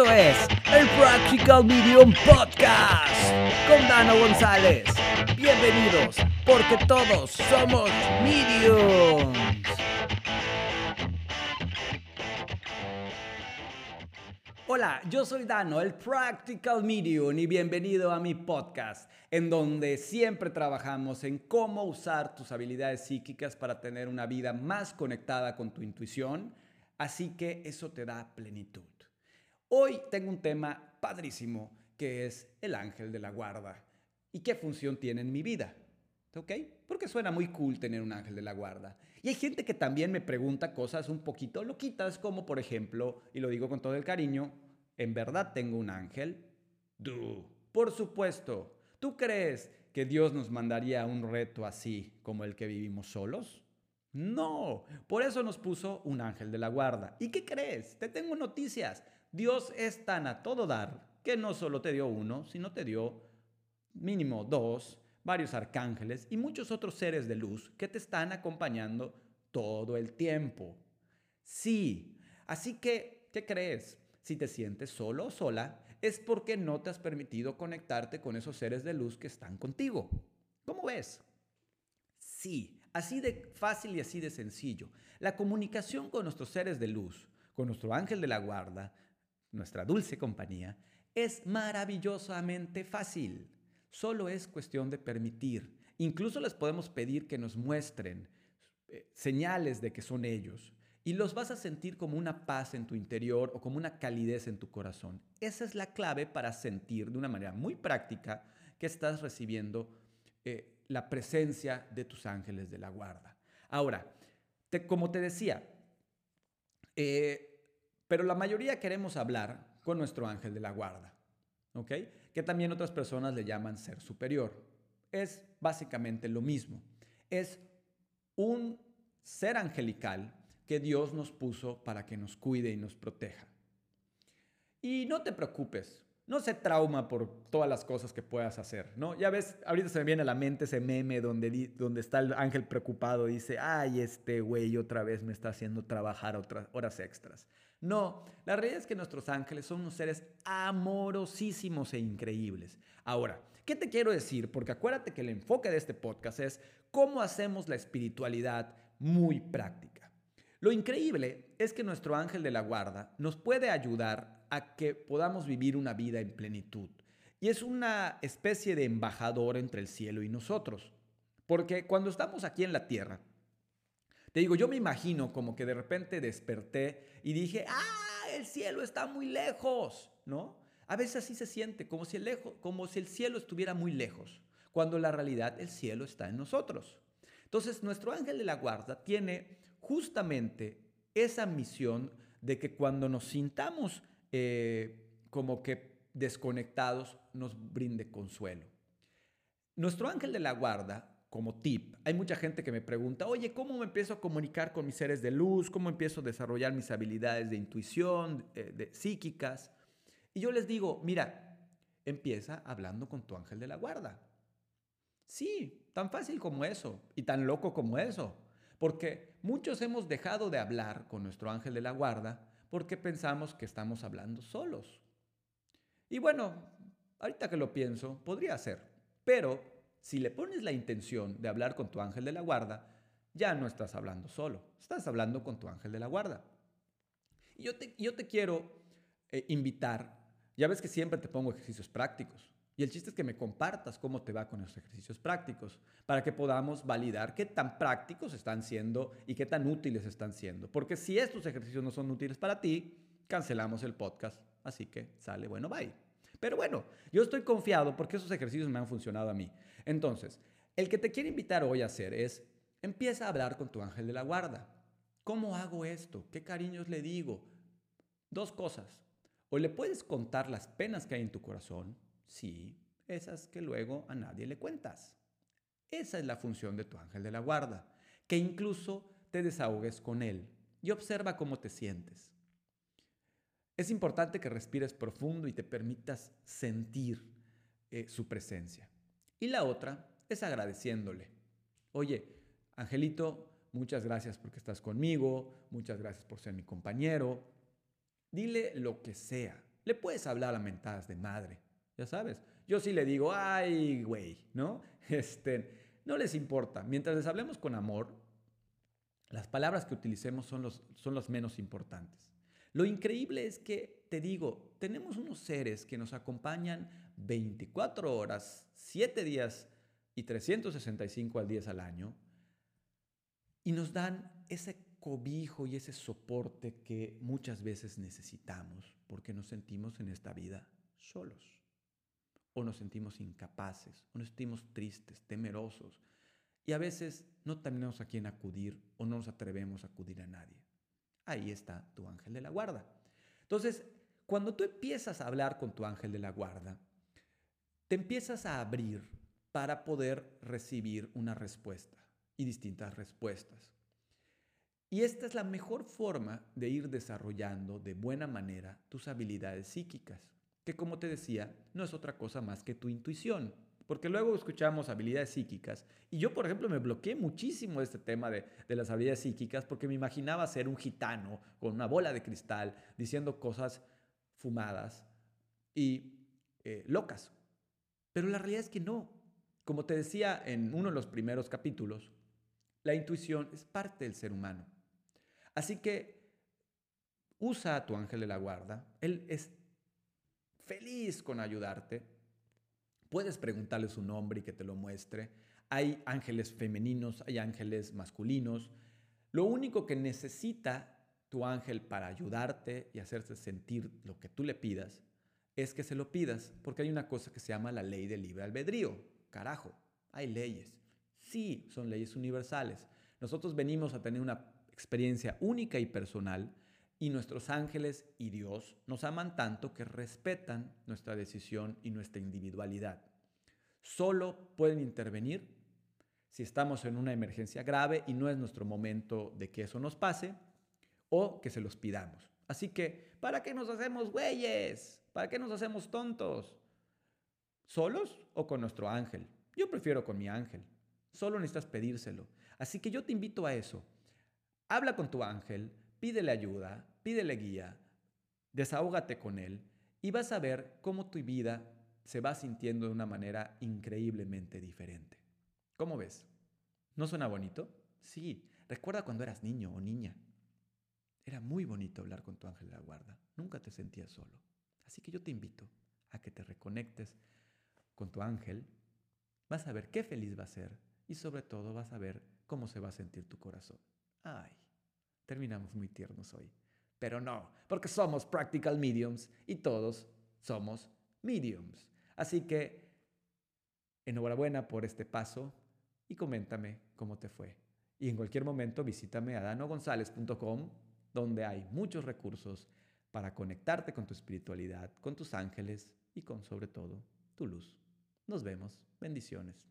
Esto es el Practical Medium Podcast con Dano González. Bienvenidos, porque todos somos mediums. Hola, yo soy Dano, el Practical Medium, y bienvenido a mi podcast, en donde siempre trabajamos en cómo usar tus habilidades psíquicas para tener una vida más conectada con tu intuición, así que eso te da plenitud. Hoy tengo un tema padrísimo que es el ángel de la guarda y qué función tiene en mi vida. ¿Ok? Porque suena muy cool tener un ángel de la guarda. Y hay gente que también me pregunta cosas un poquito loquitas, como por ejemplo, y lo digo con todo el cariño, ¿en verdad tengo un ángel? Du. Por supuesto. ¿Tú crees que Dios nos mandaría un reto así como el que vivimos solos? No. Por eso nos puso un ángel de la guarda. ¿Y qué crees? Te tengo noticias. Dios es tan a todo dar que no solo te dio uno, sino te dio mínimo dos varios arcángeles y muchos otros seres de luz que te están acompañando todo el tiempo. Sí, así que, ¿qué crees? Si te sientes solo o sola, es porque no te has permitido conectarte con esos seres de luz que están contigo. ¿Cómo ves? Sí, así de fácil y así de sencillo. La comunicación con nuestros seres de luz, con nuestro ángel de la guarda, nuestra dulce compañía, es maravillosamente fácil. Solo es cuestión de permitir. Incluso les podemos pedir que nos muestren eh, señales de que son ellos. Y los vas a sentir como una paz en tu interior o como una calidez en tu corazón. Esa es la clave para sentir de una manera muy práctica que estás recibiendo eh, la presencia de tus ángeles de la guarda. Ahora, como te decía, eh, pero la mayoría queremos hablar con nuestro ángel de la guarda. ¿Ok? que también otras personas le llaman ser superior. Es básicamente lo mismo. Es un ser angelical que Dios nos puso para que nos cuide y nos proteja. Y no te preocupes, no se trauma por todas las cosas que puedas hacer, ¿no? Ya ves, ahorita se me viene a la mente ese meme donde, donde está el ángel preocupado y dice, ay, este güey otra vez me está haciendo trabajar otras horas extras. No, la realidad es que nuestros ángeles son unos seres amorosísimos e increíbles. Ahora, ¿qué te quiero decir? Porque acuérdate que el enfoque de este podcast es cómo hacemos la espiritualidad muy práctica. Lo increíble es que nuestro ángel de la guarda nos puede ayudar a que podamos vivir una vida en plenitud. Y es una especie de embajador entre el cielo y nosotros. Porque cuando estamos aquí en la tierra, te digo, yo me imagino como que de repente desperté y dije, ah, el cielo está muy lejos, ¿no? A veces así se siente, como si, el lejos, como si el cielo estuviera muy lejos, cuando la realidad el cielo está en nosotros. Entonces, nuestro ángel de la guarda tiene justamente esa misión de que cuando nos sintamos eh, como que desconectados, nos brinde consuelo. Nuestro ángel de la guarda como tip. Hay mucha gente que me pregunta, oye, ¿cómo me empiezo a comunicar con mis seres de luz? ¿Cómo empiezo a desarrollar mis habilidades de intuición, eh, de, psíquicas? Y yo les digo, mira, empieza hablando con tu ángel de la guarda. Sí, tan fácil como eso y tan loco como eso. Porque muchos hemos dejado de hablar con nuestro ángel de la guarda porque pensamos que estamos hablando solos. Y bueno, ahorita que lo pienso, podría ser. Pero si le pones la intención de hablar con tu ángel de la guarda, ya no estás hablando solo, estás hablando con tu ángel de la guarda. Y yo te, quiero eh, invitar, ya ves que siempre te pongo ejercicios prácticos, y el chiste es que me compartas cómo te va con esos ejercicios prácticos, para que podamos validar qué tan prácticos están siendo y qué tan útiles están siendo. Porque si estos ejercicios no son útiles para ti, cancelamos el podcast. Así que sale, bueno, bye. Pero bueno, yo estoy confiado porque esos ejercicios me han funcionado a mí. Entonces, el que te quiero invitar hoy a hacer es, empieza a hablar con tu ángel de la guarda. ¿Cómo hago esto? ¿Qué cariños le digo? Dos cosas. O le puedes contar las penas que hay en tu corazón, sí, esas que luego a nadie le cuentas. Esa es la función de tu ángel de la guarda, que incluso te desahogues con él y observa cómo te sientes. Es importante que respires profundo y te permitas sentir eh, su presencia. Y la otra es agradeciéndole. Oye, Angelito, muchas gracias porque estás conmigo, muchas gracias por ser mi compañero. Dile lo que sea, le puedes hablar a mentadas de madre, ya sabes. Yo sí le digo, ay, güey, ¿no? Este, no les importa. Mientras les hablemos con amor, las palabras que utilicemos son los, son los menos importantes. Lo increíble es que, te digo, tenemos unos seres que nos acompañan 24 horas, 7 días y 365 al día al año y nos dan ese cobijo y ese soporte que muchas veces necesitamos porque nos sentimos en esta vida solos o nos sentimos incapaces o nos sentimos tristes, temerosos y a veces no tenemos a quién acudir o no nos atrevemos a acudir a nadie. Ahí está tu ángel de la guarda. Entonces, cuando tú empiezas a hablar con tu ángel de la guarda, te empiezas a abrir para poder recibir una respuesta y distintas respuestas. Y esta es la mejor forma de ir desarrollando de buena manera tus habilidades psíquicas, que como te decía, no es otra cosa más que tu intuición. Porque luego escuchamos habilidades psíquicas. Y yo, por ejemplo, me bloqueé muchísimo este tema de, las habilidades psíquicas porque me imaginaba ser un gitano con una bola de cristal diciendo cosas fumadas y eh, locas. Pero la realidad es que no. Como te decía en uno de los primeros capítulos, la intuición es parte del ser humano. Así que usa a tu ángel de la guarda. Él es feliz con ayudarte Puedes preguntarle su nombre y que te lo muestre. Hay ángeles femeninos, hay ángeles masculinos. Lo único que necesita tu ángel para ayudarte y hacerse sentir lo que tú le pidas es que se lo pidas, porque hay una cosa que se llama la ley del libre albedrío. Carajo, hay leyes. Sí, son leyes universales. Nosotros venimos a tener una experiencia única y personal y nuestros ángeles y Dios nos aman tanto que respetan nuestra decisión y nuestra individualidad. Solo pueden intervenir si estamos en una emergencia grave y no es nuestro momento de que eso nos pase o que se los pidamos. Así que, ¿para qué nos hacemos güeyes? ¿Para qué nos hacemos tontos? ¿Solos o con nuestro ángel? Yo prefiero con mi ángel. Solo necesitas pedírselo. Así que yo te invito a eso. Habla con tu ángel, pídele ayuda, pídele guía, desahógate con él y vas a ver cómo tu vida se va sintiendo de una manera increíblemente diferente. ¿Cómo ves? ¿No suena bonito? Sí. Recuerda cuando eras niño o niña. Era muy bonito hablar con tu ángel de la guarda. Nunca te sentías solo. Así que yo te invito a que te reconectes con tu ángel. Vas a ver qué feliz va a ser y sobre todo vas a ver cómo se va a sentir tu corazón. Ay, terminamos muy tiernos hoy. Pero no, porque somos practical mediums y todos somos mediums. Así que enhorabuena por este paso y coméntame cómo te fue. Y en cualquier momento visítame a danogonzalez.com donde hay muchos recursos para conectarte con tu espiritualidad, con tus ángeles y con sobre todo tu luz. Nos vemos. Bendiciones.